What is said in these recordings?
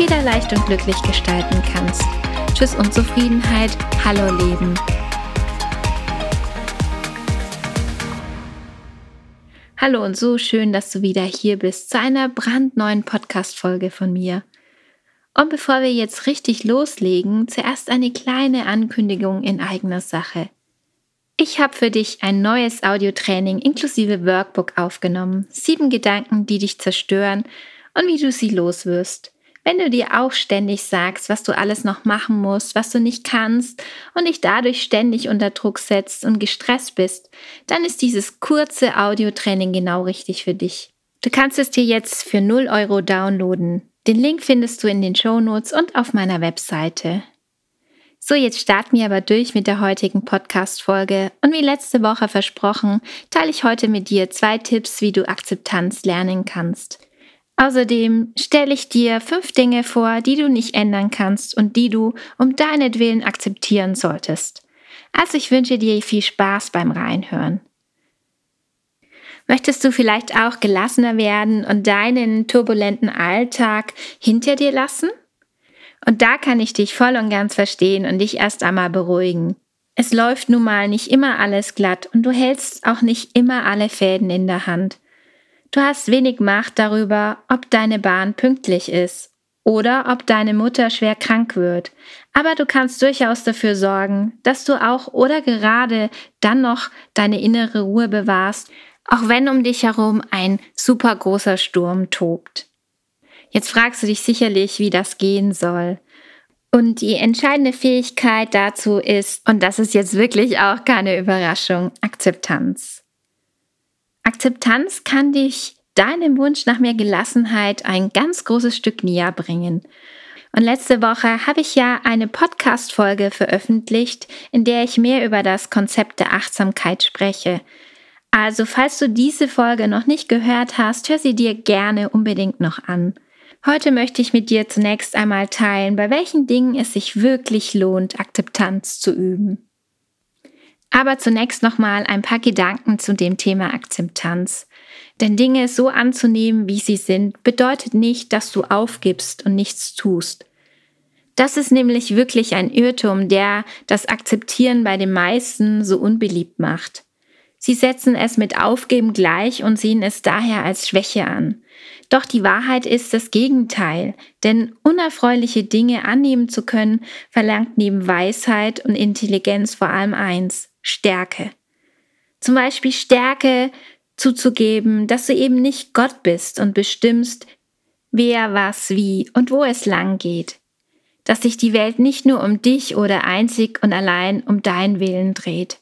wieder leicht und glücklich gestalten kannst. Tschüss Unzufriedenheit, hallo Leben. Hallo und so schön, dass du wieder hier bist zu einer brandneuen Podcast-Folge von mir. Und bevor wir jetzt richtig loslegen, zuerst eine kleine Ankündigung in eigener Sache. Ich habe für dich ein neues Audiotraining inklusive Workbook aufgenommen. Sieben Gedanken, die dich zerstören und wie du sie loswirst. Wenn du dir auch ständig sagst, was du alles noch machen musst, was du nicht kannst und dich dadurch ständig unter Druck setzt und gestresst bist, dann ist dieses kurze Audiotraining genau richtig für dich. Du kannst es dir jetzt für 0 Euro downloaden. Den Link findest du in den Show Notes und auf meiner Webseite. So, jetzt starten wir aber durch mit der heutigen Podcast-Folge. Und wie letzte Woche versprochen, teile ich heute mit dir zwei Tipps, wie du Akzeptanz lernen kannst. Außerdem stelle ich dir fünf Dinge vor, die du nicht ändern kannst und die du um deinetwillen akzeptieren solltest. Also ich wünsche dir viel Spaß beim Reinhören. Möchtest du vielleicht auch gelassener werden und deinen turbulenten Alltag hinter dir lassen? Und da kann ich dich voll und ganz verstehen und dich erst einmal beruhigen. Es läuft nun mal nicht immer alles glatt und du hältst auch nicht immer alle Fäden in der Hand. Du hast wenig Macht darüber, ob deine Bahn pünktlich ist oder ob deine Mutter schwer krank wird. Aber du kannst durchaus dafür sorgen, dass du auch oder gerade dann noch deine innere Ruhe bewahrst, auch wenn um dich herum ein super großer Sturm tobt. Jetzt fragst du dich sicherlich, wie das gehen soll. Und die entscheidende Fähigkeit dazu ist, und das ist jetzt wirklich auch keine Überraschung, Akzeptanz. Akzeptanz kann dich deinem Wunsch nach mehr Gelassenheit ein ganz großes Stück näher bringen. Und letzte Woche habe ich ja eine Podcast-Folge veröffentlicht, in der ich mehr über das Konzept der Achtsamkeit spreche. Also, falls du diese Folge noch nicht gehört hast, hör sie dir gerne unbedingt noch an. Heute möchte ich mit dir zunächst einmal teilen, bei welchen Dingen es sich wirklich lohnt, Akzeptanz zu üben. Aber zunächst nochmal ein paar Gedanken zu dem Thema Akzeptanz. Denn Dinge so anzunehmen, wie sie sind, bedeutet nicht, dass du aufgibst und nichts tust. Das ist nämlich wirklich ein Irrtum, der das Akzeptieren bei den meisten so unbeliebt macht. Sie setzen es mit Aufgeben gleich und sehen es daher als Schwäche an. Doch die Wahrheit ist das Gegenteil, denn unerfreuliche Dinge annehmen zu können, verlangt neben Weisheit und Intelligenz vor allem eins, Stärke. Zum Beispiel Stärke zuzugeben, dass du eben nicht Gott bist und bestimmst, wer, was, wie und wo es lang geht. Dass sich die Welt nicht nur um dich oder einzig und allein um deinen Willen dreht.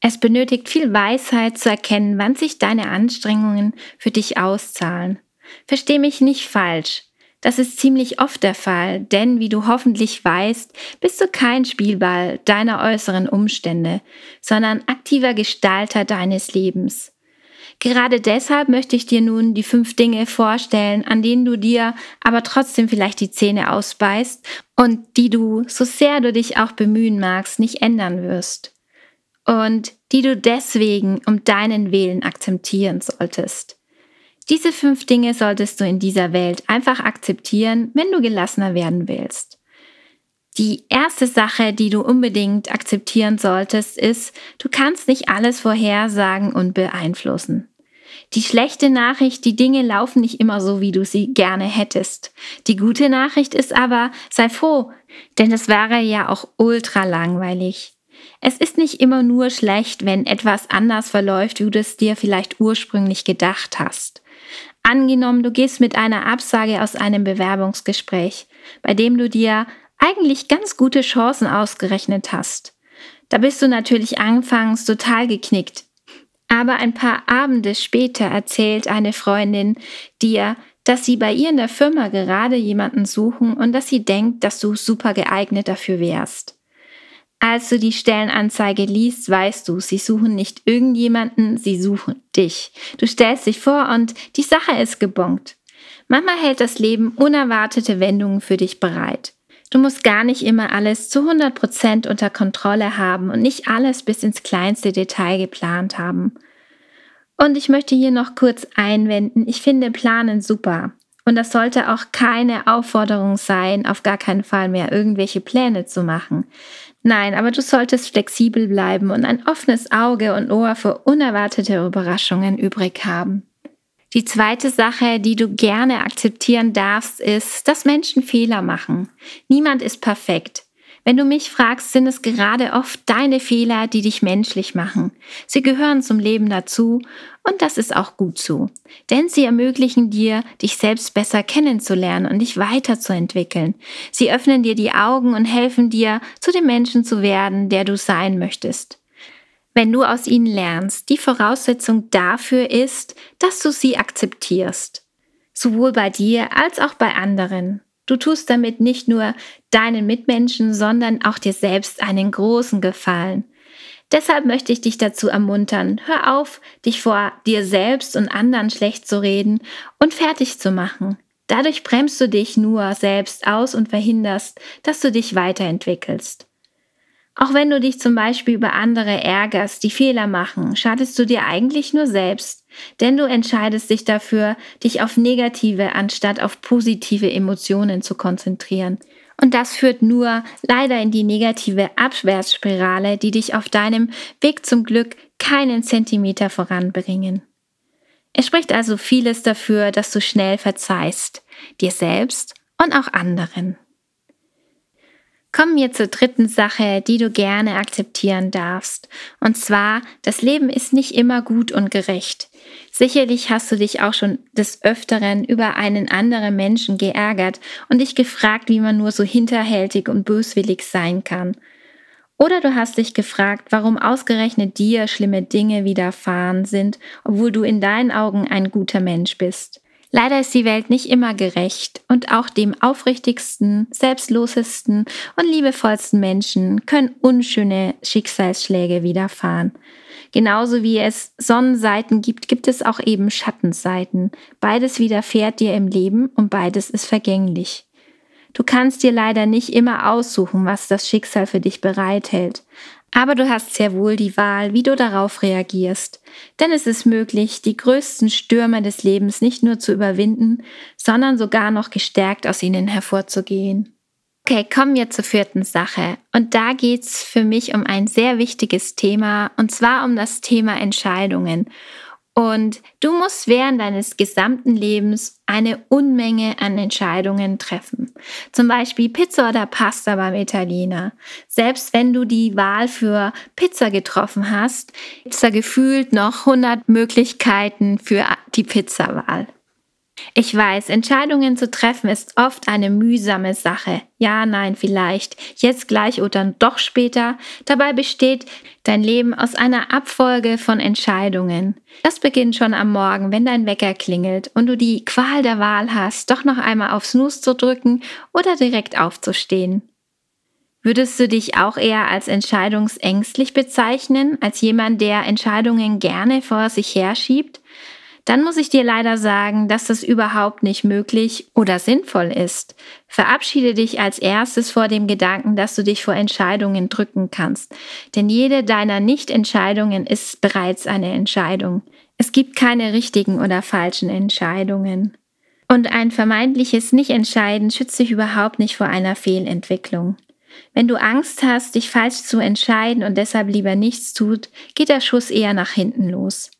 Es benötigt viel Weisheit zu erkennen, wann sich deine Anstrengungen für dich auszahlen. Versteh mich nicht falsch. Das ist ziemlich oft der Fall, denn wie du hoffentlich weißt, bist du kein Spielball deiner äußeren Umstände, sondern aktiver Gestalter deines Lebens. Gerade deshalb möchte ich dir nun die fünf Dinge vorstellen, an denen du dir aber trotzdem vielleicht die Zähne ausbeißt und die du, so sehr du dich auch bemühen magst, nicht ändern wirst. Und die du deswegen um deinen Willen akzeptieren solltest. Diese fünf Dinge solltest du in dieser Welt einfach akzeptieren, wenn du gelassener werden willst. Die erste Sache, die du unbedingt akzeptieren solltest, ist, du kannst nicht alles vorhersagen und beeinflussen. Die schlechte Nachricht, die Dinge laufen nicht immer so, wie du sie gerne hättest. Die gute Nachricht ist aber, sei froh, denn es wäre ja auch ultra langweilig. Es ist nicht immer nur schlecht, wenn etwas anders verläuft, wie du es dir vielleicht ursprünglich gedacht hast. Angenommen, du gehst mit einer Absage aus einem Bewerbungsgespräch, bei dem du dir eigentlich ganz gute Chancen ausgerechnet hast. Da bist du natürlich anfangs total geknickt. Aber ein paar Abende später erzählt eine Freundin dir, dass sie bei ihr in der Firma gerade jemanden suchen und dass sie denkt, dass du super geeignet dafür wärst. Als du die Stellenanzeige liest, weißt du, sie suchen nicht irgendjemanden, sie suchen dich. Du stellst dich vor und die Sache ist gebongt. Manchmal hält das Leben unerwartete Wendungen für dich bereit. Du musst gar nicht immer alles zu 100% unter Kontrolle haben und nicht alles bis ins kleinste Detail geplant haben. Und ich möchte hier noch kurz einwenden, ich finde Planen super. Und das sollte auch keine Aufforderung sein, auf gar keinen Fall mehr irgendwelche Pläne zu machen. Nein, aber du solltest flexibel bleiben und ein offenes Auge und Ohr für unerwartete Überraschungen übrig haben. Die zweite Sache, die du gerne akzeptieren darfst, ist, dass Menschen Fehler machen. Niemand ist perfekt. Wenn du mich fragst, sind es gerade oft deine Fehler, die dich menschlich machen. Sie gehören zum Leben dazu und das ist auch gut so. Denn sie ermöglichen dir, dich selbst besser kennenzulernen und dich weiterzuentwickeln. Sie öffnen dir die Augen und helfen dir, zu dem Menschen zu werden, der du sein möchtest. Wenn du aus ihnen lernst, die Voraussetzung dafür ist, dass du sie akzeptierst. Sowohl bei dir als auch bei anderen. Du tust damit nicht nur deinen Mitmenschen, sondern auch dir selbst einen großen Gefallen. Deshalb möchte ich dich dazu ermuntern, hör auf, dich vor dir selbst und anderen schlecht zu reden und fertig zu machen. Dadurch bremst du dich nur selbst aus und verhinderst, dass du dich weiterentwickelst. Auch wenn du dich zum Beispiel über andere ärgerst, die Fehler machen, schadest du dir eigentlich nur selbst, denn du entscheidest dich dafür, dich auf negative anstatt auf positive Emotionen zu konzentrieren. Und das führt nur leider in die negative Abwärtsspirale, die dich auf deinem Weg zum Glück keinen Zentimeter voranbringen. Es spricht also vieles dafür, dass du schnell verzeihst, dir selbst und auch anderen. Kommen wir zur dritten Sache, die du gerne akzeptieren darfst. Und zwar, das Leben ist nicht immer gut und gerecht. Sicherlich hast du dich auch schon des Öfteren über einen anderen Menschen geärgert und dich gefragt, wie man nur so hinterhältig und böswillig sein kann. Oder du hast dich gefragt, warum ausgerechnet dir schlimme Dinge widerfahren sind, obwohl du in deinen Augen ein guter Mensch bist. Leider ist die Welt nicht immer gerecht und auch dem aufrichtigsten, selbstlosesten und liebevollsten Menschen können unschöne Schicksalsschläge widerfahren. Genauso wie es Sonnenseiten gibt, gibt es auch eben Schattenseiten. Beides widerfährt dir im Leben und beides ist vergänglich. Du kannst dir leider nicht immer aussuchen, was das Schicksal für dich bereithält. Aber du hast sehr wohl die Wahl, wie du darauf reagierst. Denn es ist möglich, die größten Stürme des Lebens nicht nur zu überwinden, sondern sogar noch gestärkt aus ihnen hervorzugehen. Okay, kommen wir zur vierten Sache. Und da geht's für mich um ein sehr wichtiges Thema, und zwar um das Thema Entscheidungen. Und du musst während deines gesamten Lebens eine Unmenge an Entscheidungen treffen. Zum Beispiel Pizza oder Pasta beim Italiener. Selbst wenn du die Wahl für Pizza getroffen hast, gibt es da gefühlt noch 100 Möglichkeiten für die Pizzawahl. Ich weiß, Entscheidungen zu treffen ist oft eine mühsame Sache. Ja, nein, vielleicht, jetzt gleich oder doch später. Dabei besteht dein Leben aus einer Abfolge von Entscheidungen. Das beginnt schon am Morgen, wenn dein Wecker klingelt und du die Qual der Wahl hast, doch noch einmal auf Snooze zu drücken oder direkt aufzustehen. Würdest du dich auch eher als entscheidungsängstlich bezeichnen, als jemand, der Entscheidungen gerne vor sich herschiebt? Dann muss ich dir leider sagen, dass das überhaupt nicht möglich oder sinnvoll ist. Verabschiede dich als erstes vor dem Gedanken, dass du dich vor Entscheidungen drücken kannst. Denn jede deiner Nicht-Entscheidungen ist bereits eine Entscheidung. Es gibt keine richtigen oder falschen Entscheidungen. Und ein vermeintliches Nicht-Entscheiden schützt dich überhaupt nicht vor einer Fehlentwicklung. Wenn du Angst hast, dich falsch zu entscheiden und deshalb lieber nichts tut, geht der Schuss eher nach hinten los.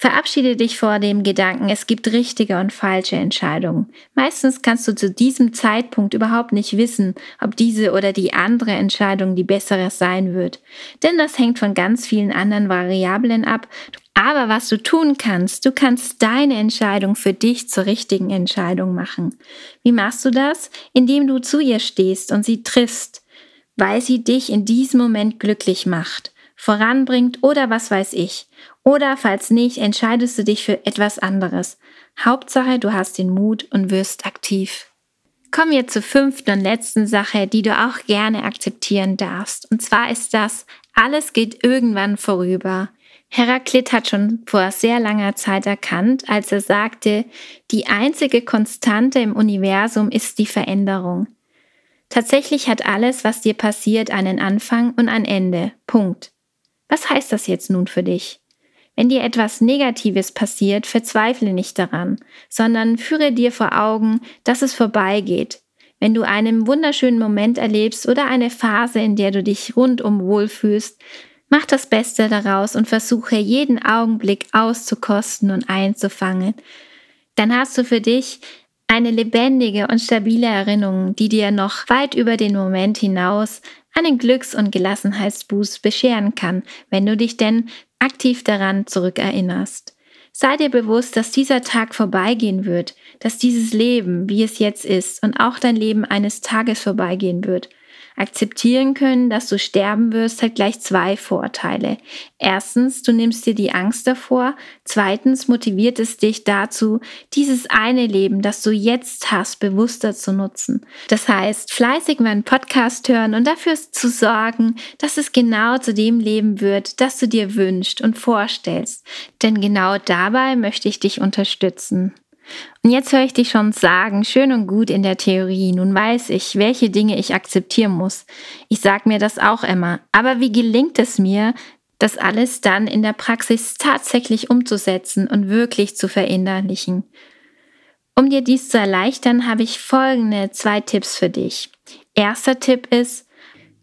Verabschiede dich vor dem Gedanken, es gibt richtige und falsche Entscheidungen. Meistens kannst du zu diesem Zeitpunkt überhaupt nicht wissen, ob diese oder die andere Entscheidung die bessere sein wird. Denn das hängt von ganz vielen anderen Variablen ab. Aber was du tun kannst, du kannst deine Entscheidung für dich zur richtigen Entscheidung machen. Wie machst du das? Indem du zu ihr stehst und sie triffst, weil sie dich in diesem Moment glücklich macht voranbringt oder was weiß ich. Oder falls nicht, entscheidest du dich für etwas anderes. Hauptsache, du hast den Mut und wirst aktiv. Kommen wir zur fünften und letzten Sache, die du auch gerne akzeptieren darfst. Und zwar ist das, alles geht irgendwann vorüber. Heraklit hat schon vor sehr langer Zeit erkannt, als er sagte, die einzige Konstante im Universum ist die Veränderung. Tatsächlich hat alles, was dir passiert, einen Anfang und ein Ende. Punkt. Was heißt das jetzt nun für dich? Wenn dir etwas Negatives passiert, verzweifle nicht daran, sondern führe dir vor Augen, dass es vorbeigeht. Wenn du einen wunderschönen Moment erlebst oder eine Phase, in der du dich rundum wohlfühlst, mach das Beste daraus und versuche jeden Augenblick auszukosten und einzufangen. Dann hast du für dich eine lebendige und stabile Erinnerung, die dir noch weit über den Moment hinaus einen Glücks- und Gelassenheitsboost bescheren kann, wenn du dich denn aktiv daran zurückerinnerst. Sei dir bewusst, dass dieser Tag vorbeigehen wird, dass dieses Leben, wie es jetzt ist, und auch dein Leben eines Tages vorbeigehen wird akzeptieren können, dass du sterben wirst, hat gleich zwei Vorteile. Erstens, du nimmst dir die Angst davor. Zweitens, motiviert es dich dazu, dieses eine Leben, das du jetzt hast, bewusster zu nutzen. Das heißt, fleißig meinen Podcast hören und dafür zu sorgen, dass es genau zu dem Leben wird, das du dir wünschst und vorstellst. Denn genau dabei möchte ich dich unterstützen. Und jetzt höre ich dich schon sagen, schön und gut in der Theorie, nun weiß ich, welche Dinge ich akzeptieren muss. Ich sage mir das auch immer. Aber wie gelingt es mir, das alles dann in der Praxis tatsächlich umzusetzen und wirklich zu verinnerlichen? Um dir dies zu erleichtern, habe ich folgende zwei Tipps für dich. Erster Tipp ist,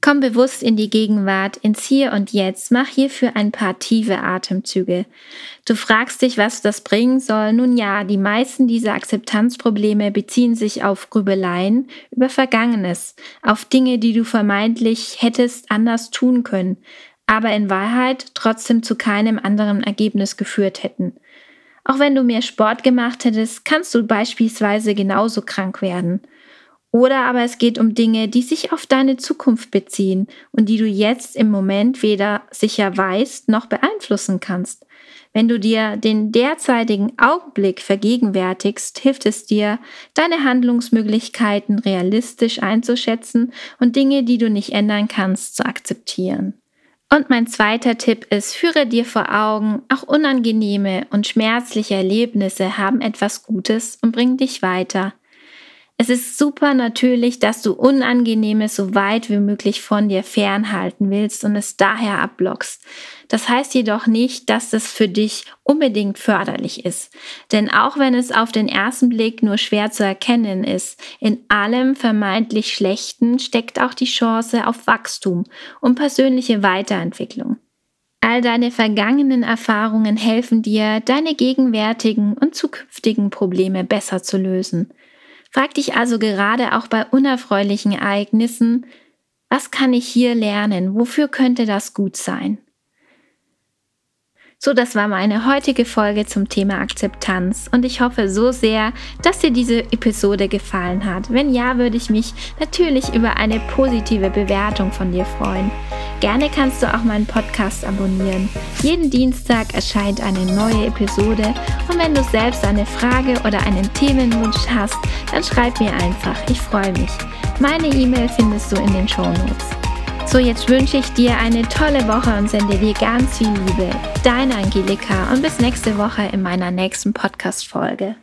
Komm bewusst in die Gegenwart, ins Hier und Jetzt. Mach hierfür ein paar tiefe Atemzüge. Du fragst dich, was das bringen soll. Nun ja, die meisten dieser Akzeptanzprobleme beziehen sich auf Grübeleien über Vergangenes, auf Dinge, die du vermeintlich hättest anders tun können, aber in Wahrheit trotzdem zu keinem anderen Ergebnis geführt hätten. Auch wenn du mehr Sport gemacht hättest, kannst du beispielsweise genauso krank werden. Oder aber es geht um Dinge, die sich auf deine Zukunft beziehen und die du jetzt im Moment weder sicher weißt noch beeinflussen kannst. Wenn du dir den derzeitigen Augenblick vergegenwärtigst, hilft es dir, deine Handlungsmöglichkeiten realistisch einzuschätzen und Dinge, die du nicht ändern kannst, zu akzeptieren. Und mein zweiter Tipp ist, führe dir vor Augen, auch unangenehme und schmerzliche Erlebnisse haben etwas Gutes und bringen dich weiter. Es ist super natürlich, dass du Unangenehmes so weit wie möglich von dir fernhalten willst und es daher abblockst. Das heißt jedoch nicht, dass das für dich unbedingt förderlich ist. Denn auch wenn es auf den ersten Blick nur schwer zu erkennen ist, in allem vermeintlich Schlechten steckt auch die Chance auf Wachstum und persönliche Weiterentwicklung. All deine vergangenen Erfahrungen helfen dir, deine gegenwärtigen und zukünftigen Probleme besser zu lösen. Frag dich also gerade auch bei unerfreulichen Ereignissen, was kann ich hier lernen? Wofür könnte das gut sein? So, das war meine heutige Folge zum Thema Akzeptanz und ich hoffe so sehr, dass dir diese Episode gefallen hat. Wenn ja, würde ich mich natürlich über eine positive Bewertung von dir freuen. Gerne kannst du auch meinen Podcast abonnieren. Jeden Dienstag erscheint eine neue Episode und wenn du selbst eine Frage oder einen Themenwunsch hast, dann schreib mir einfach. Ich freue mich. Meine E-Mail findest du in den Show Notes. So, jetzt wünsche ich dir eine tolle Woche und sende dir ganz viel Liebe. Deine Angelika und bis nächste Woche in meiner nächsten Podcast-Folge.